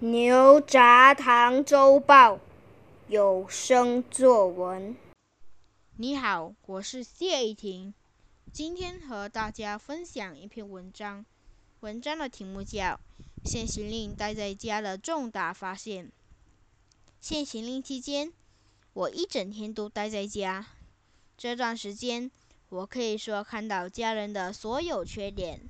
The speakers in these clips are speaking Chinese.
牛轧糖周报有声作文。你好，我是谢依婷，今天和大家分享一篇文章。文章的题目叫《限行令待在家的重大发现》。限行令期间，我一整天都待在家。这段时间，我可以说看到家人的所有缺点。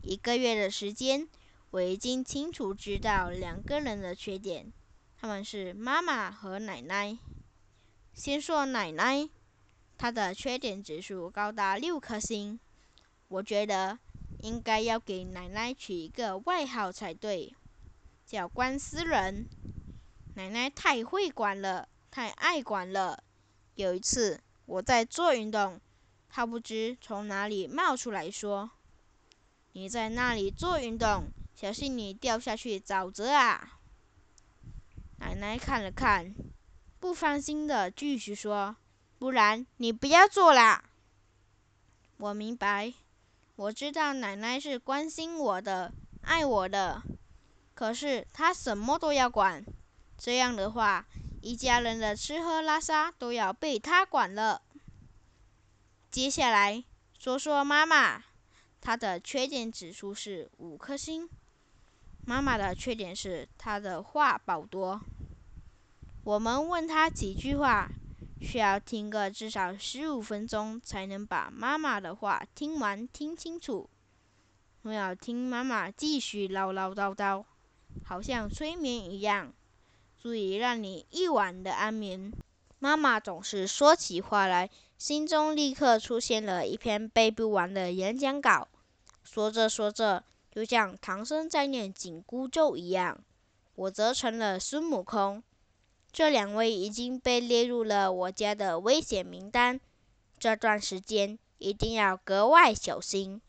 一个月的时间。我已经清楚知道两个人的缺点，他们是妈妈和奶奶。先说奶奶，她的缺点指数高达六颗星。我觉得应该要给奶奶取一个外号才对，叫“关思人”。奶奶太会管了，太爱管了。有一次我在做运动，她不知从哪里冒出来说：“你在那里做运动。”小心你掉下去沼泽啊！奶奶看了看，不放心的继续说：“不然你不要做啦。”我明白，我知道奶奶是关心我的、爱我的，可是她什么都要管，这样的话，一家人的吃喝拉撒都要被她管了。接下来说说妈妈，她的缺点指数是五颗星。妈妈的缺点是她的话宝多。我们问她几句话，需要听个至少十五分钟才能把妈妈的话听完听清楚。我要听妈妈继续唠唠叨叨，好像催眠一样，足以让你一晚的安眠。妈妈总是说起话来，心中立刻出现了一篇背不完的演讲稿。说着说着。就像唐僧在念紧箍咒一样，我则成了孙悟空。这两位已经被列入了我家的危险名单，这段时间一定要格外小心。